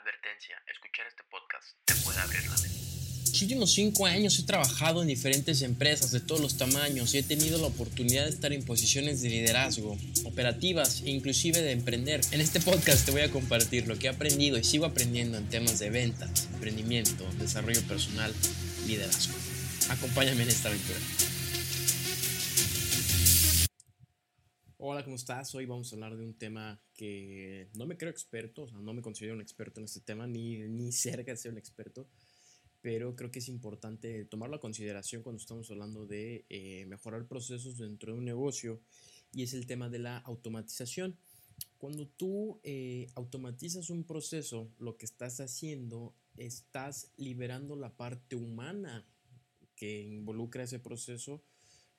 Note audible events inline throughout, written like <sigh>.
Advertencia, escuchar este podcast te puede abrir la mente. Los últimos cinco años he trabajado en diferentes empresas de todos los tamaños y he tenido la oportunidad de estar en posiciones de liderazgo, operativas e inclusive de emprender. En este podcast te voy a compartir lo que he aprendido y sigo aprendiendo en temas de ventas, emprendimiento, desarrollo personal, liderazgo. Acompáñame en esta aventura. Hola, ¿cómo estás? Hoy vamos a hablar de un tema que no me creo experto, o sea, no me considero un experto en este tema, ni, ni cerca de ser un experto, pero creo que es importante tomarlo a consideración cuando estamos hablando de eh, mejorar procesos dentro de un negocio, y es el tema de la automatización. Cuando tú eh, automatizas un proceso, lo que estás haciendo, estás liberando la parte humana que involucra ese proceso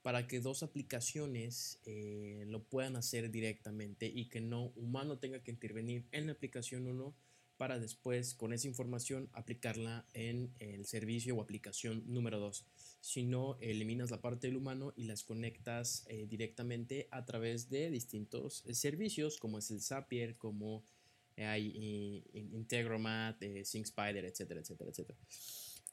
para que dos aplicaciones eh, lo puedan hacer directamente y que no humano tenga que intervenir en la aplicación 1 para después con esa información aplicarla en el servicio o aplicación número 2. Si no, eliminas la parte del humano y las conectas eh, directamente a través de distintos eh, servicios como es el Zapier, como hay Integromat, SyncSpider, etcétera, etcétera, etcétera.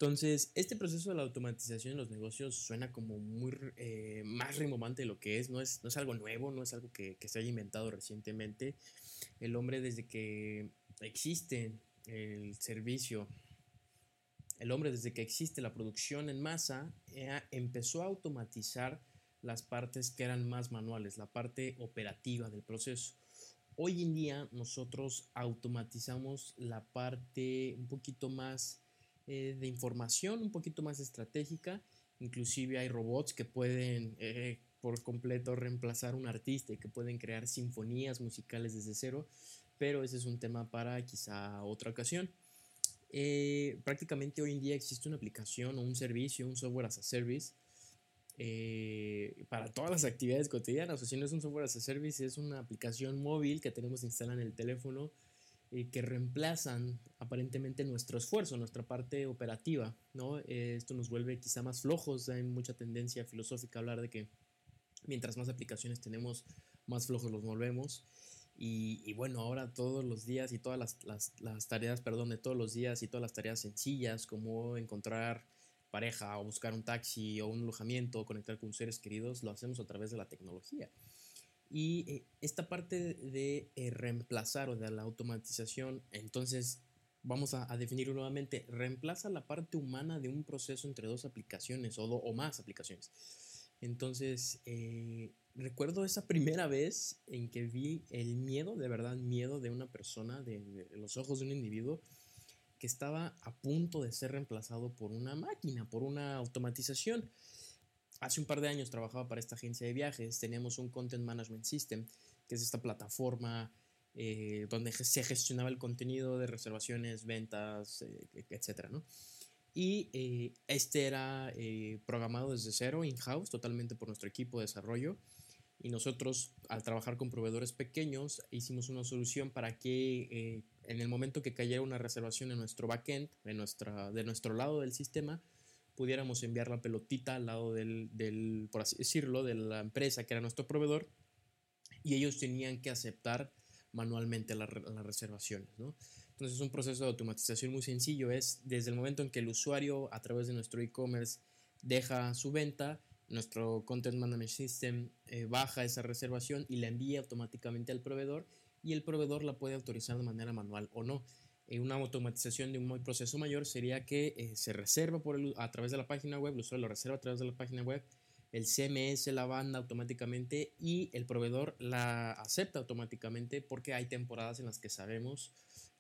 Entonces, este proceso de la automatización en los negocios suena como muy eh, más rimbombante de lo que es. No, es. no es algo nuevo, no es algo que, que, se haya inventado recientemente. El hombre desde que existe el servicio, el hombre desde que existe la producción en masa, eh, empezó a automatizar las partes que eran más manuales, la parte operativa del proceso. Hoy en día nosotros automatizamos la parte un poquito más eh, de información un poquito más estratégica. Inclusive hay robots que pueden eh, por completo reemplazar un artista y que pueden crear sinfonías musicales desde cero, pero ese es un tema para quizá otra ocasión. Eh, prácticamente hoy en día existe una aplicación o un servicio, un software as a service, para todas las actividades cotidianas. O si no es un software as a service, es una aplicación móvil que tenemos instalada en el teléfono eh, que reemplazan aparentemente nuestro esfuerzo, nuestra parte operativa, ¿no? Eh, esto nos vuelve quizá más flojos, hay mucha tendencia filosófica a hablar de que mientras más aplicaciones tenemos, más flojos los volvemos. Y, y bueno, ahora todos los días y todas las, las, las, tareas, perdón, de todos los días y todas las tareas sencillas como encontrar pareja o buscar un taxi o un alojamiento o conectar con seres queridos, lo hacemos a través de la tecnología. Y eh, esta parte de eh, reemplazar o de la automatización, entonces vamos a, definirlo nuevamente, reemplaza la parte humana de un proceso entre dos aplicaciones o, o más aplicaciones. Entonces, eh, recuerdo esa primera vez en que vi el miedo, de verdad, miedo de una persona, de, los ojos de un individuo que estaba a punto de ser reemplazado por una máquina, por una automatización. Hace un par de años trabajaba para esta agencia de viajes, teníamos un Content Management System, que es esta plataforma eh, donde se gestionaba el contenido de reservaciones, ventas, eh, etc. ¿no? Y eh, este era eh, programado desde cero, in-house, totalmente por nuestro equipo de desarrollo. Y nosotros, al trabajar con proveedores pequeños, hicimos una solución para que en el momento que cayera una reservación en nuestro backend, en nuestra, de nuestro lado del sistema, pudiéramos enviar la pelotita al lado del, del, por así decirlo, de la empresa que era nuestro proveedor y ellos tenían que aceptar manualmente las la reservaciones, ¿no? Entonces es un proceso de automatización muy sencillo, es desde el momento en que el usuario a través de nuestro e-commerce deja su venta, nuestro Content Management System eh, baja esa reservación y la envía automáticamente al proveedor y el proveedor la puede autorizar de manera manual o no. Eh, una automatización de un proceso mayor sería que eh, se reserva por el, a través de la página web, el usuario lo reserva a través de la página web, el CMS la banda automáticamente y el proveedor la acepta automáticamente porque hay temporadas en las que sabemos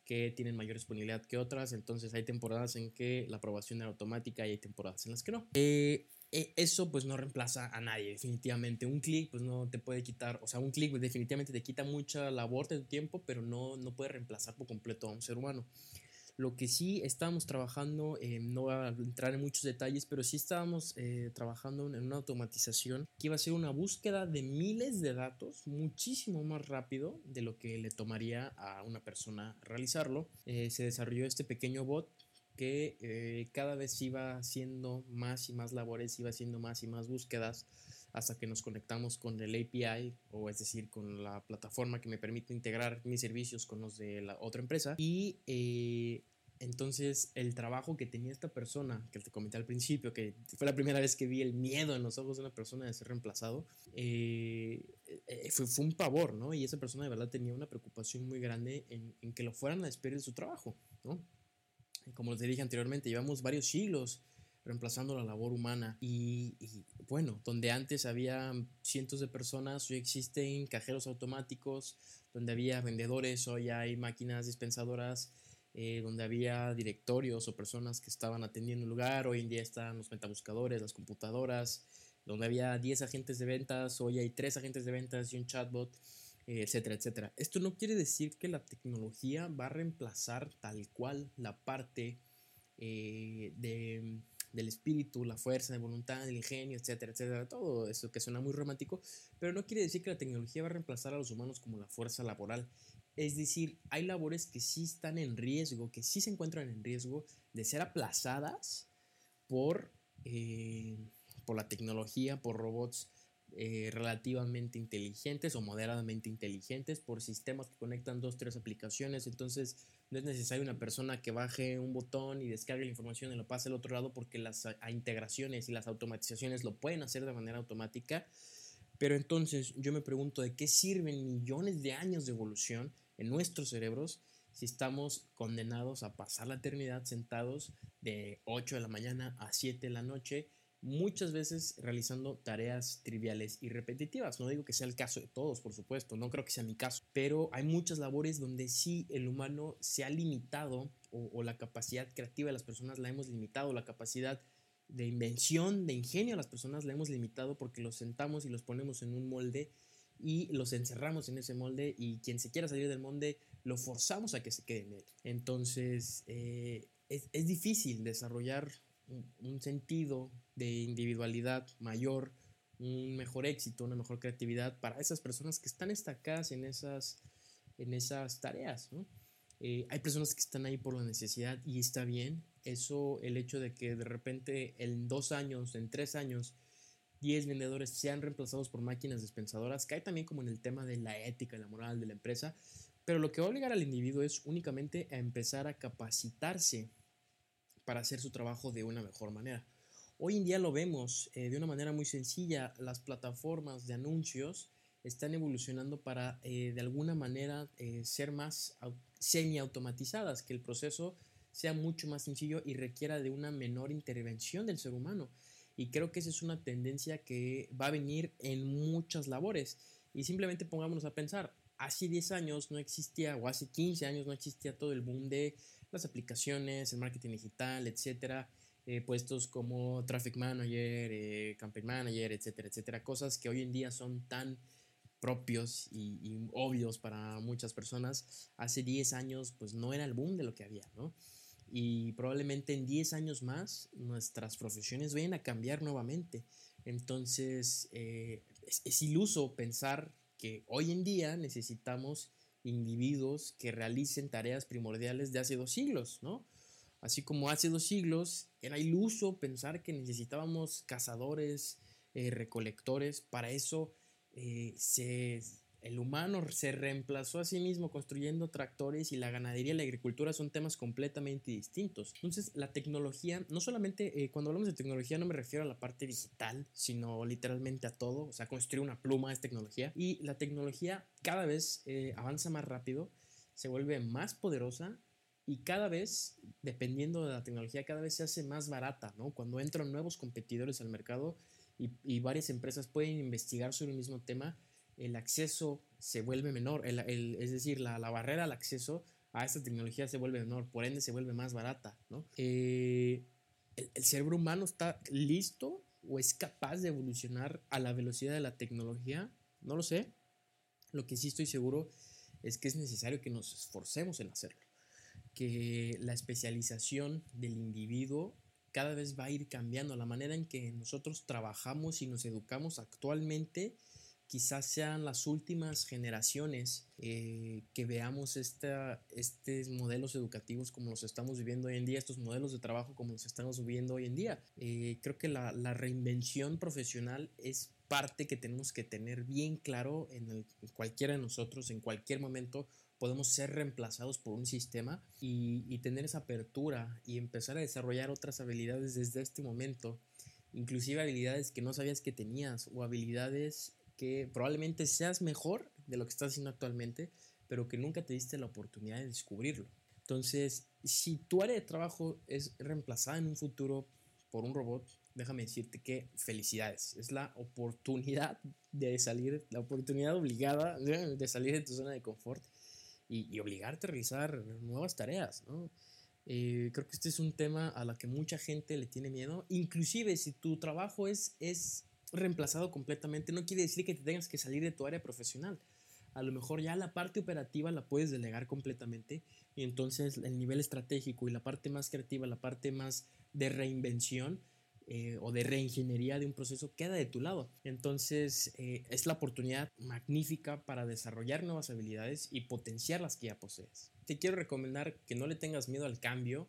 que tienen mayor disponibilidad que otras, entonces hay temporadas en que la aprobación era automática y hay temporadas en las que no. Eh, eso pues no reemplaza a nadie, definitivamente. Un clic pues no te puede quitar, o sea, un clic pues, definitivamente te quita mucha labor de tiempo, pero no, no puede reemplazar por completo a un ser humano. Lo que sí estábamos trabajando, eh, no voy a entrar en muchos detalles, pero sí estábamos eh, trabajando en una automatización que iba a ser una búsqueda de miles de datos muchísimo más rápido de lo que le tomaría a una persona realizarlo. Eh, se desarrolló este pequeño bot que eh, cada vez iba haciendo más y más labores, iba haciendo más y más búsquedas hasta que nos conectamos con el API, o es decir, con la plataforma que me permite integrar mis servicios con los de la otra empresa. Y eh, entonces el trabajo que tenía esta persona, que te comenté al principio, que fue la primera vez que vi el miedo en los ojos de una persona de ser reemplazado, eh, eh, fue, fue, un pavor, ¿no? Y esa persona de verdad tenía una preocupación muy grande en, en que lo fueran a despedir de su trabajo, ¿no? Como les dije anteriormente, llevamos varios siglos reemplazando la labor humana. Y, bueno, donde antes había cientos de personas, hoy existen cajeros automáticos, donde había vendedores, hoy hay máquinas dispensadoras, eh, donde había directorios o personas que estaban atendiendo el lugar, hoy en día están los metabuscadores, las computadoras, donde había 10 agentes de ventas, hoy hay 3 agentes de ventas y un chatbot, etcétera, etcétera. Esto no quiere decir que la tecnología va a reemplazar tal cual la parte eh, de del espíritu, la fuerza de voluntad, el ingenio, etcétera, etcétera, todo eso que suena muy romántico, pero no quiere decir que la tecnología va a reemplazar a los humanos como la fuerza laboral. Es decir, hay labores que sí están en riesgo, que sí se encuentran en riesgo de ser aplazadas por, eh, por la tecnología, por robots eh, relativamente inteligentes o moderadamente inteligentes, por sistemas que conectan dos, tres aplicaciones. Entonces, no es necesario una persona que baje un botón y descargue la información y lo pase al otro lado porque las integraciones y las automatizaciones lo pueden hacer de manera automática. Pero entonces yo me pregunto de qué sirven millones de años de evolución en nuestros cerebros si estamos condenados a pasar la eternidad sentados de 8 de la mañana a 7 de la noche muchas veces realizando tareas triviales y repetitivas. No digo que sea el caso de todos, por supuesto, no creo que sea mi caso, pero hay muchas labores donde sí el humano se ha limitado o, la capacidad creativa de las personas la hemos limitado, la capacidad de invención, de ingenio de las personas la hemos limitado porque los sentamos y los ponemos en un molde y los encerramos en ese molde y quien se quiera salir del molde lo forzamos a que se quede en él. Entonces eh, es, es difícil desarrollar un sentido de individualidad mayor, un mejor éxito, una mejor creatividad para esas personas que están destacadas en esas, en esas tareas. Eh, hay personas que están ahí por la necesidad y está bien. Eso, el hecho de que de repente en dos años, en tres años, 10 vendedores sean reemplazados por máquinas dispensadoras, cae también como en el tema de la ética la moral de la empresa. Pero lo que va a obligar al individuo es únicamente a empezar a capacitarse para hacer su trabajo de una mejor manera. Hoy en día lo vemos eh, de una manera muy sencilla, las plataformas de anuncios están evolucionando para eh, de alguna manera eh, ser más semi-automatizadas, que el proceso sea mucho más sencillo y requiera de una menor intervención del ser humano. Y creo que esa es una tendencia que va a venir en muchas labores. Y simplemente pongámonos a pensar, hace 10 años no existía, o hace 15 años no existía todo el boom de las aplicaciones, el marketing digital, etcétera, eh, puestos como traffic manager, eh, campaign manager, etcétera, etcétera, cosas que hoy en día son tan propios y, obvios para muchas personas, hace 10 años pues no era el boom de lo que había, ¿no? Y probablemente en 10 años más nuestras profesiones vayan a cambiar nuevamente. Entonces eh, es, es iluso pensar que hoy en día necesitamos individuos que realicen tareas primordiales de hace dos siglos, ¿no? Así como hace dos siglos era iluso pensar que necesitábamos cazadores, eh, recolectores, para eso eh, se el humano se reemplazó a sí mismo construyendo tractores y la ganadería y la agricultura son temas completamente distintos. Entonces, la tecnología, no solamente eh, cuando hablamos de tecnología no me refiero a la parte digital, sino literalmente a todo, o sea, construir una pluma es tecnología. Y la tecnología cada vez eh, avanza más rápido, se vuelve más poderosa y cada vez, dependiendo de la tecnología, cada vez se hace más barata, ¿no? Cuando entran nuevos competidores al mercado y, y varias empresas pueden investigar sobre el mismo tema, el acceso se vuelve menor, es decir, la, barrera al acceso a esta tecnología se vuelve menor, por ende se vuelve más barata. ¿no? Eh, el, el, cerebro humano está listo o es capaz de evolucionar a la velocidad de la tecnología? No lo sé. Lo que sí estoy seguro es que es necesario que nos esforcemos en hacerlo, que la especialización del individuo cada vez va a ir cambiando, la manera en que nosotros trabajamos y nos educamos actualmente quizás sean las últimas generaciones eh, que veamos esta, estos modelos educativos como los estamos viviendo hoy en día, estos modelos de trabajo como los estamos viviendo hoy en día. Eh, creo que la, la, reinvención profesional es parte que tenemos que tener bien claro en, cualquiera de nosotros, en cualquier momento podemos ser reemplazados por un sistema y, y, tener esa apertura y empezar a desarrollar otras habilidades desde este momento, inclusive habilidades que no sabías que tenías o habilidades que probablemente seas mejor de lo que estás haciendo actualmente, pero que nunca te diste la oportunidad de descubrirlo. Entonces, si tu área de trabajo es reemplazada en un futuro por un robot, déjame decirte que felicidades. Es la oportunidad de salir, la oportunidad obligada de salir de tu zona de confort y, obligarte a realizar nuevas tareas, eh, creo que este es un tema a la que mucha gente le tiene miedo. Inclusive si tu trabajo es, es reemplazado completamente, no quiere decir que te tengas que salir de tu área profesional. A lo mejor ya la parte operativa la puedes delegar completamente y entonces el nivel estratégico y la parte más creativa, la parte más de reinvención, eh, o de reingeniería de un proceso queda de tu lado. Entonces eh, es la oportunidad magnífica para desarrollar nuevas habilidades y potenciar las que ya posees. Te quiero recomendar que no le tengas miedo al cambio,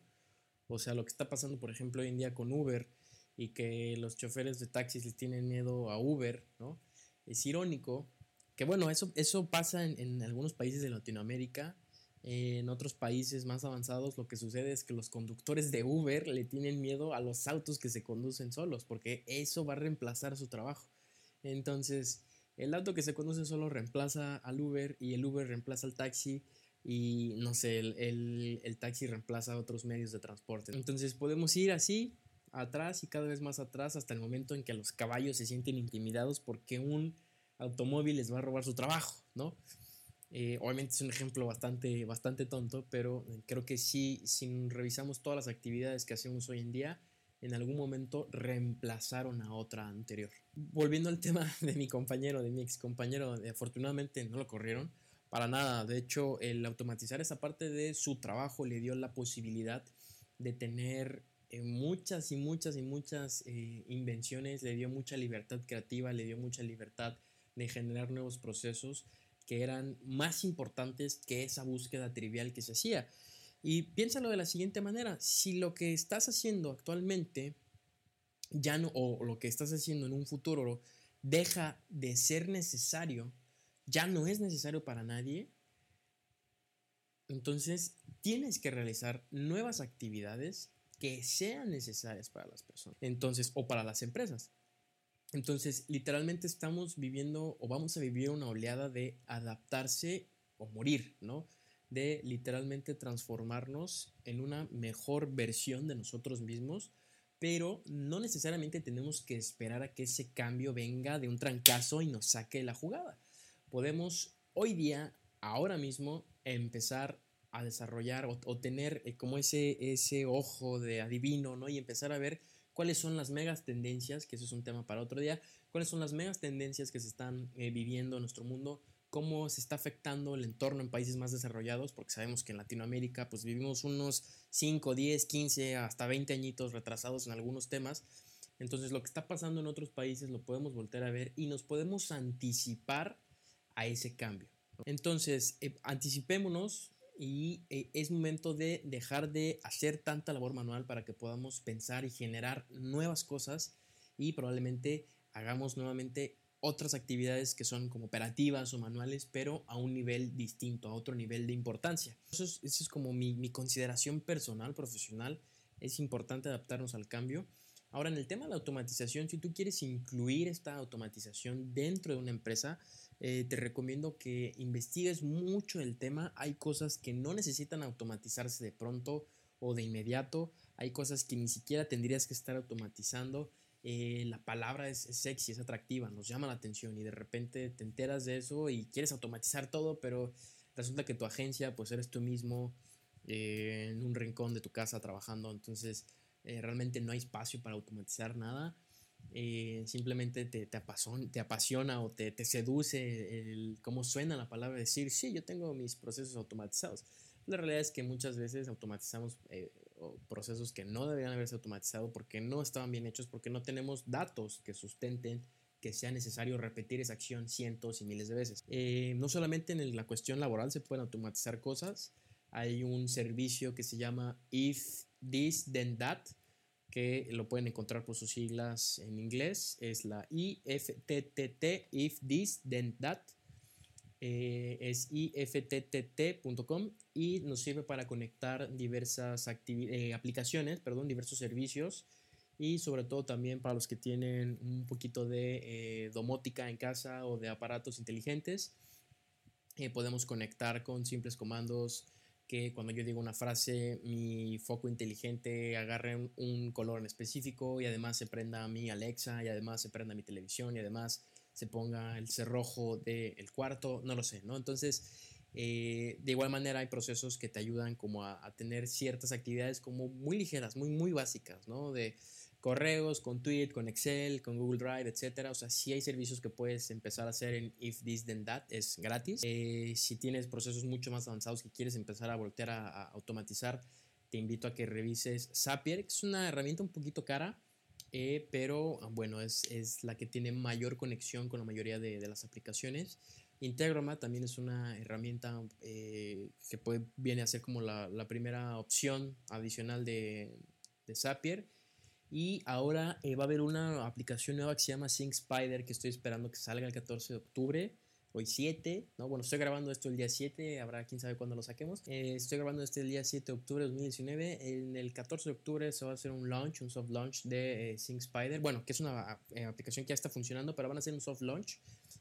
o sea, lo que está pasando por ejemplo hoy en día con Uber y que los choferes de taxis les tienen miedo a Uber, ¿no? Es irónico que bueno, eso, eso pasa en, en algunos países de Latinoamérica, en otros países más avanzados lo que sucede es que los conductores de Uber le tienen miedo a los autos que se conducen solos porque eso va a reemplazar su trabajo. Entonces, el auto que se conduce solo reemplaza al Uber y el Uber reemplaza al taxi y no sé, el, el, taxi reemplaza a otros medios de transporte. Entonces podemos ir así, atrás y cada vez más atrás hasta el momento en que los caballos se sienten intimidados porque un automóvil les va a robar su trabajo, ¿no? Eh, obviamente es un ejemplo bastante, bastante tonto, pero creo que sí, si revisamos todas las actividades que hacemos hoy en día, en algún momento reemplazaron a otra anterior. Volviendo al tema <laughs> de mi compañero, de mi ex compañero, afortunadamente no lo corrieron para nada. De hecho, el automatizar esa parte de su trabajo le dio la posibilidad de tener eh, muchas y muchas y muchas eh, invenciones, le dio mucha libertad creativa, le dio mucha libertad de generar nuevos procesos que eran más importantes que esa búsqueda trivial que se hacía. Y piénsalo de la siguiente manera, si lo que estás haciendo actualmente ya no, o lo que estás haciendo en un futuro deja de ser necesario, ya no es necesario para nadie, entonces tienes que realizar nuevas actividades que sean necesarias para las personas, entonces, o para las empresas. Entonces, literalmente estamos viviendo o vamos a vivir una oleada de adaptarse o morir, ¿no? De literalmente transformarnos en una mejor versión de nosotros mismos, pero no necesariamente tenemos que esperar a que ese cambio venga de un trancazo y nos saque la jugada. Podemos hoy día, ahora mismo, empezar a desarrollar o, tener eh, como ese, ese ojo de adivino, ¿no? Y empezar a ver cuáles son las megas tendencias, que eso es un tema para otro día, cuáles son las megas tendencias que se están eh, viviendo en nuestro mundo, cómo se está afectando el entorno en países más desarrollados, porque sabemos que en Latinoamérica pues vivimos unos 5, 10, 15, hasta 20 añitos retrasados en algunos temas. Entonces lo que está pasando en otros países lo podemos volver a ver y nos podemos anticipar a ese cambio. Entonces, eh, anticipémonos, y eh, es momento de dejar de hacer tanta labor manual para que podamos pensar y generar nuevas cosas y probablemente hagamos nuevamente otras actividades que son como operativas o manuales, pero a un nivel distinto, a otro nivel de importancia. Eso es, como mi, consideración personal, profesional. Es importante adaptarnos al cambio. Ahora, en el tema de la automatización, si tú quieres incluir esta automatización dentro de una empresa, eh, te recomiendo que investigues mucho el tema. Hay cosas que no necesitan automatizarse de pronto o de inmediato. Hay cosas que ni siquiera tendrías que estar automatizando. Eh, la palabra es, sexy, es atractiva, nos llama la atención y de repente te enteras de eso y quieres automatizar todo, pero resulta que tu agencia pues eres tú mismo eh, en un rincón de tu casa trabajando, entonces realmente no hay espacio para automatizar nada. Eh, simplemente te, te, apasiona, te, apasiona, o te, te, seduce el cómo suena la palabra decir, sí, yo tengo mis procesos automatizados. La realidad es que muchas veces automatizamos eh, procesos que no deberían haberse automatizado porque no estaban bien hechos, porque no tenemos datos que sustenten que sea necesario repetir esa acción cientos y miles de veces. Eh, no solamente en la cuestión laboral se pueden automatizar cosas, hay un servicio que se llama If This Then That, que lo pueden encontrar por sus siglas en inglés. Es la IFTTT, if this, then that. Eh, es ifttt.com y nos sirve para conectar diversas eh, aplicaciones, perdón, diversos servicios y sobre todo también para los que tienen un poquito de eh, domótica en casa o de aparatos inteligentes. podemos conectar con simples comandos que cuando yo digo una frase, mi foco inteligente agarre un, color en específico y además se prenda mi Alexa y además se prenda mi televisión y además se ponga el cerrojo del cuarto, no lo sé, ¿no? Entonces, eh, de igual manera hay procesos que te ayudan como a, a, tener ciertas actividades como muy ligeras, muy, muy básicas, ¿no? De, correos, con Tweet, con Excel, con Google Drive, etcétera. O sea, si hay servicios que puedes empezar a hacer en If This Then That, es gratis. Eh, si tienes procesos mucho más avanzados que quieres empezar a voltear a, automatizar, te invito a que revises Zapier, que es una herramienta un poquito cara, eh, pero bueno, es, es, la que tiene mayor conexión con la mayoría de, de las aplicaciones. Integroma también es una herramienta eh, que puede, viene a ser como la, la primera opción adicional de, de Zapier y ahora eh, va a haber una aplicación nueva que se llama Sync Spider, que estoy esperando que salga el 14 de octubre. Hoy 7, ¿no? Bueno, estoy grabando esto el día 7, habrá quién sabe cuándo lo saquemos. Eh, estoy grabando este el día 7 de octubre de 2019. En el 14 de octubre se va a hacer un launch, un soft launch de eh, Sync Spider. Bueno, que es una aplicación que ya está funcionando, pero van a hacer un soft launch.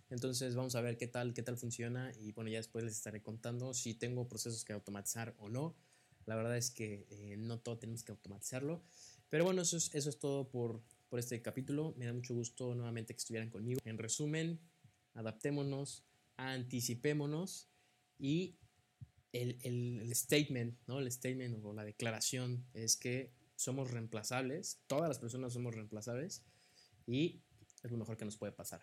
Entonces vamos a ver qué tal, qué tal funciona y bueno, ya después les estaré contando si tengo procesos que automatizar o no. La verdad es que no todo tenemos que automatizarlo. Pero bueno, eso es, eso es todo por, por este capítulo. Me da mucho gusto nuevamente que estuvieran conmigo. En resumen, adaptémonos, anticipémonos y el, el, statement, ¿no? El statement o la declaración es que somos reemplazables, todas las personas somos reemplazables y es lo mejor que nos puede pasar.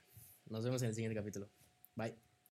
Nos vemos en el siguiente capítulo. Bye.